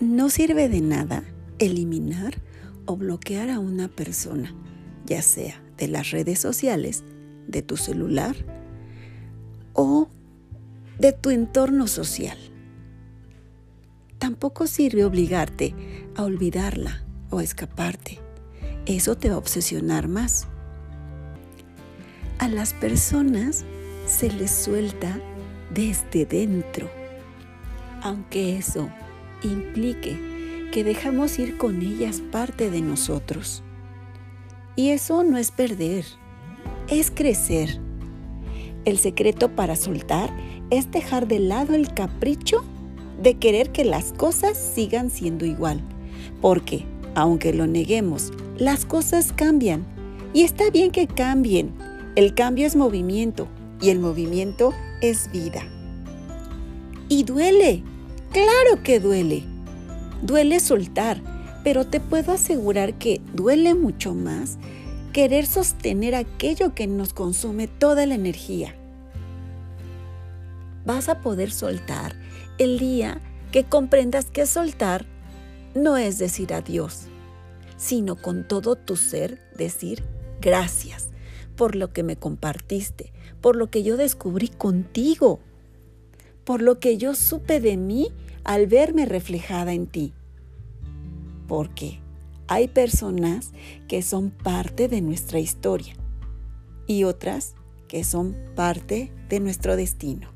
No sirve de nada eliminar o bloquear a una persona, ya sea de las redes sociales, de tu celular o de tu entorno social. Tampoco sirve obligarte a olvidarla o escaparte. Eso te va a obsesionar más. A las personas se les suelta desde dentro, aunque eso implique que dejamos ir con ellas parte de nosotros. Y eso no es perder, es crecer. El secreto para soltar es dejar de lado el capricho de querer que las cosas sigan siendo igual. Porque, aunque lo neguemos, las cosas cambian. Y está bien que cambien. El cambio es movimiento y el movimiento es vida. Y duele, claro que duele. Duele soltar, pero te puedo asegurar que duele mucho más querer sostener aquello que nos consume toda la energía. Vas a poder soltar el día que comprendas que soltar no es decir adiós, sino con todo tu ser decir gracias por lo que me compartiste, por lo que yo descubrí contigo, por lo que yo supe de mí al verme reflejada en ti. Porque hay personas que son parte de nuestra historia y otras que son parte de nuestro destino.